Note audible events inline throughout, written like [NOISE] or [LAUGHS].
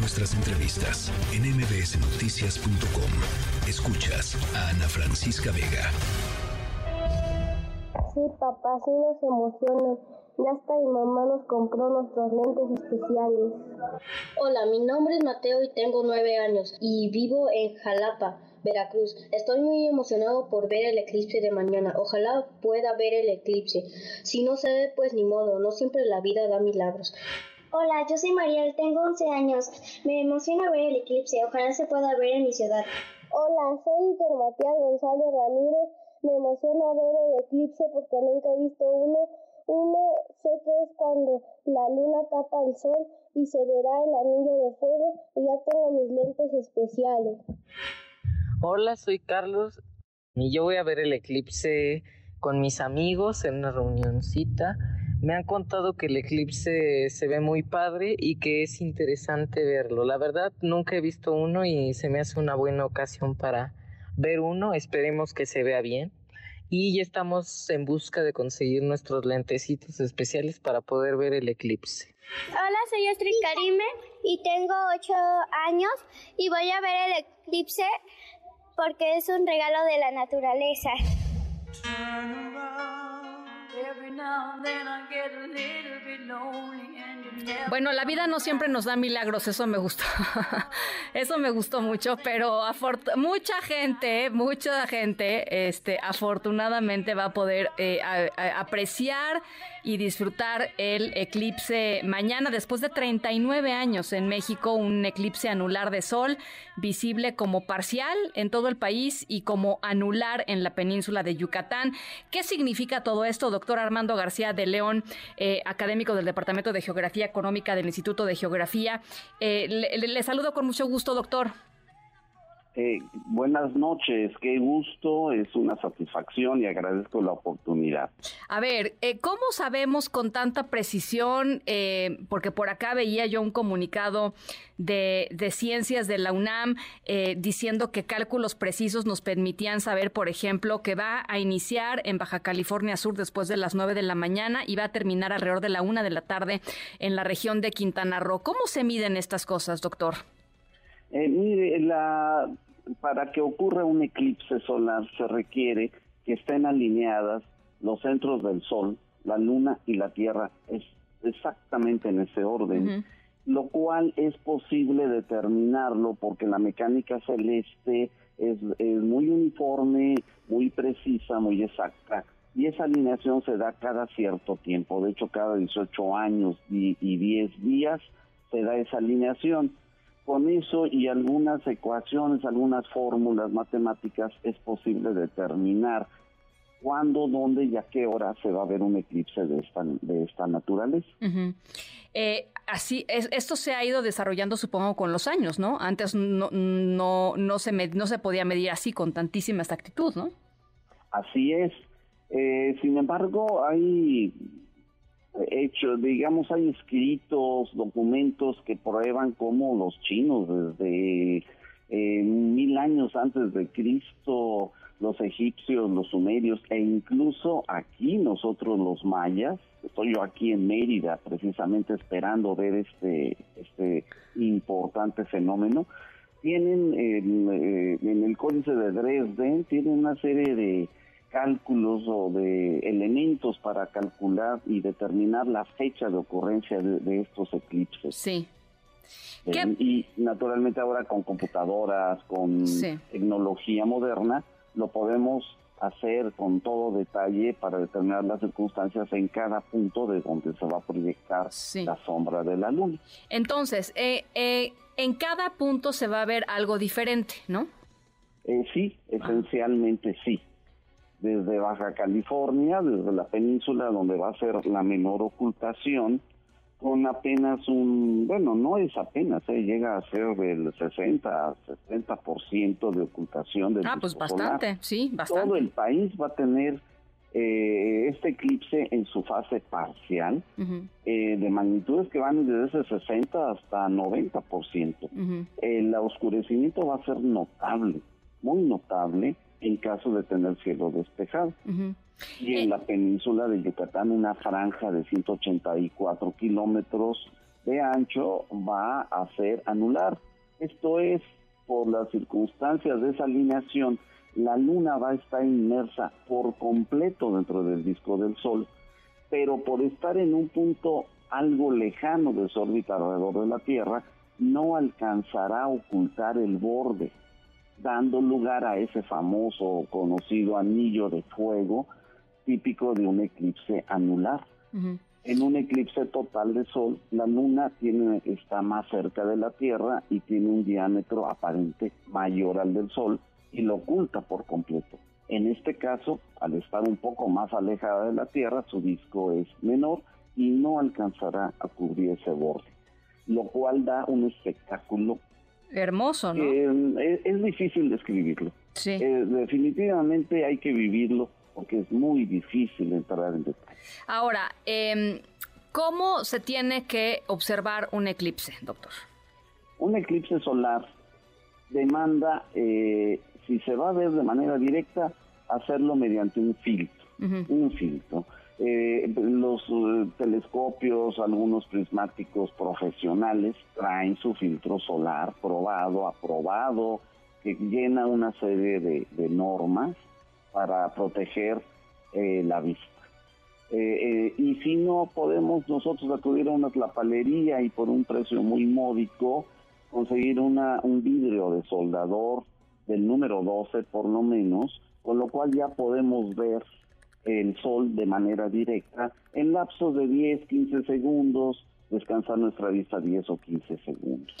nuestras entrevistas en mbsnoticias.com. Escuchas a Ana Francisca Vega. Sí, papá, sí nos emociona. Ya hasta mi mamá nos compró nuestros lentes especiales. Hola, mi nombre es Mateo y tengo nueve años y vivo en Jalapa. Veracruz. Estoy muy emocionado por ver el eclipse de mañana. Ojalá pueda ver el eclipse. Si no se ve, pues ni modo. No siempre la vida da milagros. Hola, yo soy Mariel, tengo 11 años. Me emociona ver el eclipse. Ojalá se pueda ver en mi ciudad. Hola, soy Iker Matías González Ramírez. Me emociona ver el eclipse porque nunca he visto uno. Uno sé que es cuando la luna tapa el sol y se verá el anillo de fuego y ya tengo mis lentes especiales. Hola, soy Carlos y yo voy a ver el eclipse con mis amigos en una reunioncita. Me han contado que el eclipse se ve muy padre y que es interesante verlo. La verdad, nunca he visto uno y se me hace una buena ocasión para ver uno. Esperemos que se vea bien. Y ya estamos en busca de conseguir nuestros lentecitos especiales para poder ver el eclipse. Hola, soy Astrid Karime y tengo 8 años y voy a ver el eclipse porque es un regalo de la naturaleza. Bueno, la vida no siempre nos da milagros, eso me gustó. [LAUGHS] eso me gustó mucho, pero mucha gente, mucha gente, este, afortunadamente va a poder eh, apreciar y disfrutar el eclipse mañana, después de 39 años en México, un eclipse anular de sol, visible como parcial en todo el país y como anular en la península de Yucatán. ¿Qué significa todo esto, doctor Armando García de León, eh, académico del Departamento de Geografía Económica del Instituto de Geografía? Eh, le saludo con mucho gusto, doctor. Eh, buenas noches, qué gusto, es una satisfacción y agradezco la oportunidad. A ver, eh, ¿cómo sabemos con tanta precisión? Eh, porque por acá veía yo un comunicado de, de ciencias de la UNAM diciendo que cálculos precisos nos permitían saber, por ejemplo, que va a iniciar en Baja California Sur después de las 9 de la mañana y va a terminar alrededor de la 1 de la tarde en la región de Quintana Roo. ¿Cómo se miden estas cosas, doctor? Eh, mire, la, para que ocurra un eclipse solar se requiere que estén alineadas los centros del Sol, la Luna y la Tierra, es exactamente en ese orden, lo cual es posible determinarlo porque la mecánica celeste es, muy uniforme, muy precisa, muy exacta, y esa alineación se da cada cierto tiempo, de hecho cada 18 años y, y 10 días se da esa alineación con eso y algunas ecuaciones, algunas fórmulas matemáticas es posible determinar cuándo, dónde y a qué hora se va a ver un eclipse de esta, de esta naturaleza. Eh, así, es, esto se ha ido desarrollando, supongo, con los años, ¿no? Antes no, no, no, se, no se podía medir así con tantísima exactitud, ¿no? Así es. Eh, sin embargo, hay hecho, digamos, hay escritos, documentos que prueban cómo los chinos desde eh, mil años antes de Cristo, los egipcios, los sumerios e incluso aquí nosotros los mayas, estoy yo aquí en Mérida precisamente esperando ver este, este importante fenómeno, tienen eh, en el códice de Dresden, tienen una serie de cálculos o de elementos para calcular y determinar la fecha de ocurrencia de, estos eclipses. Sí. Eh, y naturalmente ahora con computadoras, con tecnología moderna, lo podemos hacer con todo detalle para determinar las circunstancias en cada punto de donde se va a proyectar la sombra de la luna. Entonces, eh, eh, en cada punto se va a ver algo diferente, ¿no? sí, esencialmente sí desde Baja California, desde la península donde va a ser la menor ocultación, con apenas un, bueno, no es apenas, eh, llega a ser del 60 70% de ocultación del Ah, pues bastante, sí, bastante. Todo el país va a tener eh, este eclipse en su fase parcial, eh, de magnitudes que van desde ese 60 hasta 90%. El oscurecimiento va a ser notable, muy notable en caso de tener cielo despejado. Y en eh, la península de Yucatán una franja de 184 kilómetros de ancho va a ser anular. Esto es por las circunstancias de esa alineación, la luna va a estar inmersa por completo dentro del disco del Sol, pero por estar en un punto algo lejano de su órbita alrededor de la Tierra, no alcanzará a ocultar el borde, dando lugar a ese famoso conocido anillo de fuego típico de un eclipse anular. En un eclipse total de Sol, la Luna tiene, está más cerca de la Tierra y tiene un diámetro aparente mayor al del Sol y lo oculta por completo. En este caso, al estar un poco más alejada de la Tierra, su disco es menor y no alcanzará a cubrir ese borde, lo cual da un espectáculo hermoso, ¿no? es, difícil describirlo. Sí. Eh, definitivamente hay que vivirlo porque es muy difícil entrar en detalle. Ahora, eh, ¿cómo se tiene que observar un eclipse, doctor? Un eclipse solar demanda, eh, si se va a ver de manera directa, hacerlo mediante un filtro, un filtro. Eh, los eh, telescopios, algunos prismáticos profesionales traen su filtro solar probado, aprobado, que llena una serie de normas para proteger eh, la vista. Eh, eh, y si no podemos nosotros acudir a una tlapalería y por un precio muy módico conseguir una, un vidrio de soldador del número 12 por lo menos, con lo cual ya podemos ver el sol de manera directa en lapsos de 10, 15 segundos, descansar nuestra vista 10 o 15 segundos.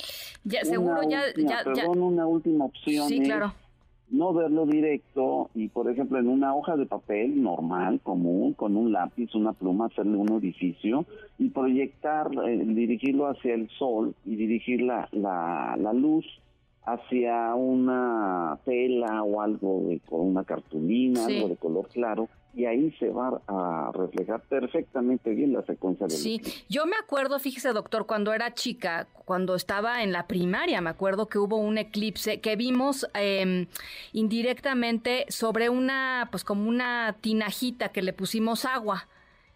Ya, seguro, ya, ya, Perdón, una última opción. Sí, claro no verlo directo y, por ejemplo, en una hoja de papel normal, común, con un lápiz, una pluma, hacerle un orificio y proyectar, eh, dirigirlo hacia el sol y dirigir la, la, la luz hacia una tela o algo de, con una cartulina, algo de color claro, y ahí se va a reflejar perfectamente bien la secuencia del Sí, yo me acuerdo, fíjese doctor, cuando era chica, cuando estaba en la primaria, me acuerdo que hubo un eclipse que vimos eh, indirectamente sobre una, pues como una tinajita que le pusimos agua.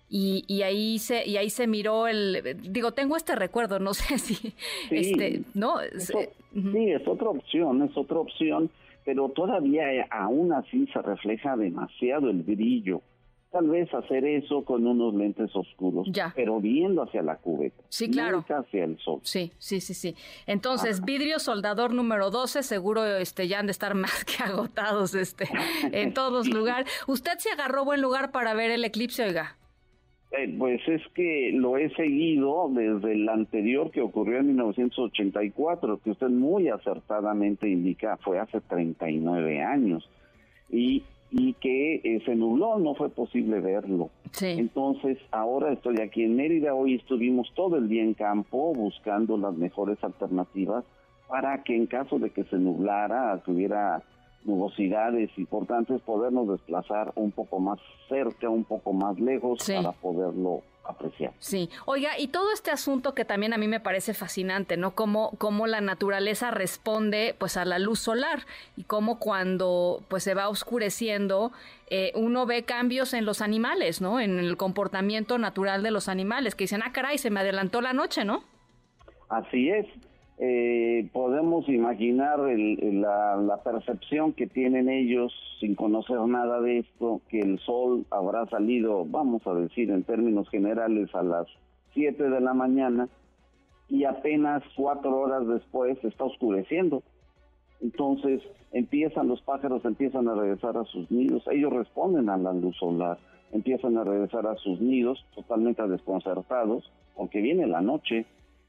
Y, y, ahí se y ahí se miró el digo tengo este recuerdo no [LAUGHS] sé si este no sí es otra opción es otra opción pero todavía eh, aún así se refleja demasiado el brillo. Tal vez hacer eso con unos lentes oscuros, pero viendo hacia la cubeta. Sí, claro. Nunca hacia el sol. Sí, sí, sí, sí. Entonces, vidrio soldador número 12, seguro este, ya han de estar [LAUGHS] más que agotados este, en [LAUGHS] todos lugares. ¿Usted se agarró buen lugar para ver el eclipse, oiga? Eh, pues es que lo he seguido desde el anterior que ocurrió en 1984, que usted muy acertadamente indica fue hace 39 años y, y que eh, se nubló, no fue posible verlo. Entonces ahora estoy aquí en Mérida, hoy estuvimos todo el día en campo buscando las mejores alternativas para que en caso de que se nublara, tuviera nubosidades importantes, podernos desplazar un poco más cerca, un poco más lejos para poderlo apreciar. Sí, oiga, y todo este asunto que también a mí me parece fascinante, ¿no? Cómo, cómo la naturaleza responde pues a la luz solar y cómo cuando pues se va oscureciendo eh, uno ve cambios en los animales, ¿no? En el comportamiento natural de los animales, que dicen, ah, caray, se me adelantó la noche, ¿no? Así es, eh, podemos imaginar la, percepción que tienen ellos sin conocer nada de esto, que el sol habrá salido, vamos a decir en términos generales, a las 7 de la mañana y apenas cuatro horas después está oscureciendo. Entonces empiezan los pájaros, empiezan a regresar a sus nidos, ellos responden a la luz solar, empiezan a regresar a sus nidos totalmente desconcertados, porque viene la noche,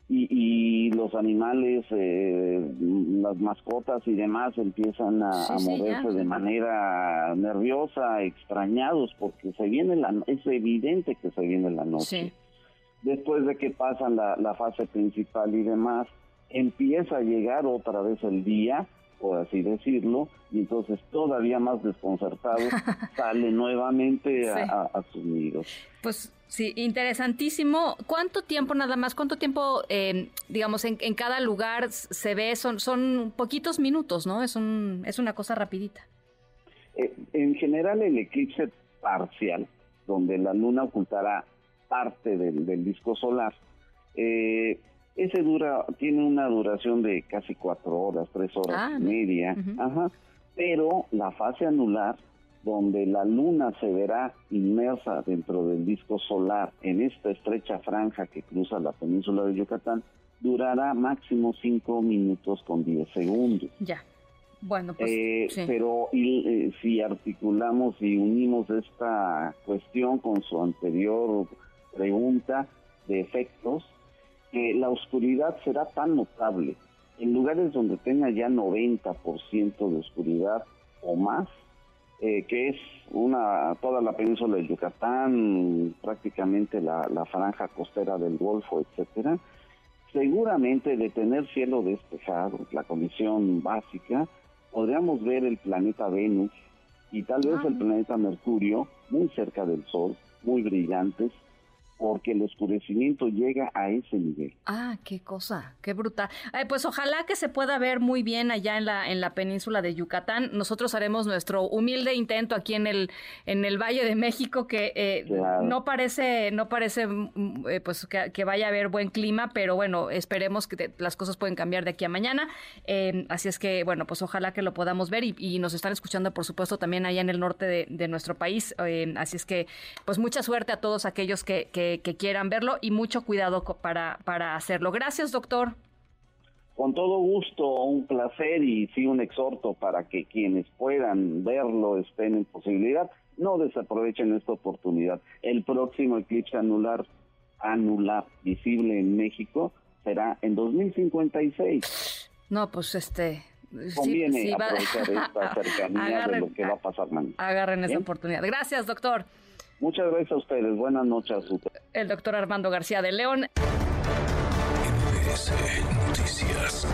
y, los animales, eh, las mascotas y demás empiezan a, moverse de manera nerviosa, extrañados, porque se viene la, es evidente que se viene la noche. Después de que pasan la, la fase principal y demás, empieza a llegar otra vez el día, por así decirlo, y entonces todavía más desconcertado [LAUGHS] sale nuevamente a, a, sus nidos. Pues Sí, interesantísimo. ¿Cuánto tiempo nada más? ¿Cuánto tiempo, eh, digamos, en, cada lugar se ve? Son, son poquitos minutos, ¿no? Es, un, es una cosa rapidita. Eh, en general, el eclipse parcial, donde la luna ocultará parte del, disco solar, Eh, ese dura, tiene una duración de casi cuatro horas, tres horas Ah, y media, ajá, pero la fase anular, donde la luna se verá inmersa dentro del disco solar en esta estrecha franja que cruza la península de Yucatán, durará máximo cinco minutos con diez segundos. Ya. Bueno, pues Eh, sí. Pero y, eh, si articulamos y unimos esta cuestión con su anterior pregunta de efectos, que la oscuridad será tan notable en lugares donde tenga ya 90% de oscuridad o más, eh, que es una toda la península de Yucatán, prácticamente la, la franja costera del Golfo, etcétera. Seguramente de tener cielo despejado, la condición básica, podríamos ver el planeta Venus y tal vez el planeta Mercurio muy cerca del Sol, muy brillantes, porque el oscurecimiento llega a ese nivel. Ah, qué cosa, qué brutal. Ay, pues ojalá que se pueda ver muy bien allá en la en la península de Yucatán. Nosotros haremos nuestro humilde intento aquí en el en el Valle de México que eh, Claro. no parece no parece mm, eh, pues que, que vaya a haber buen clima, pero bueno esperemos que te- las cosas pueden cambiar de aquí a mañana. Eh, así es que bueno pues ojalá que lo podamos ver y, y nos están escuchando por supuesto también allá en el norte de, de nuestro país. Eh, así es que pues mucha suerte a todos aquellos que, que- que quieran verlo y mucho cuidado para para hacerlo. Gracias doctor. Con todo gusto, un placer y sí un exhorto para que quienes puedan verlo estén en posibilidad, no desaprovechen esta oportunidad. El próximo eclipse anular anular visible en México será en 2056. No, pues este. sí- Conviene sí va- aprovechar esta [LAUGHS] cercanía de lo que va a pasar mañana. Agarren esa Bien. oportunidad. Gracias, doctor. Muchas gracias a ustedes. Buenas noches. El doctor Armando García de León. MBS Noticias.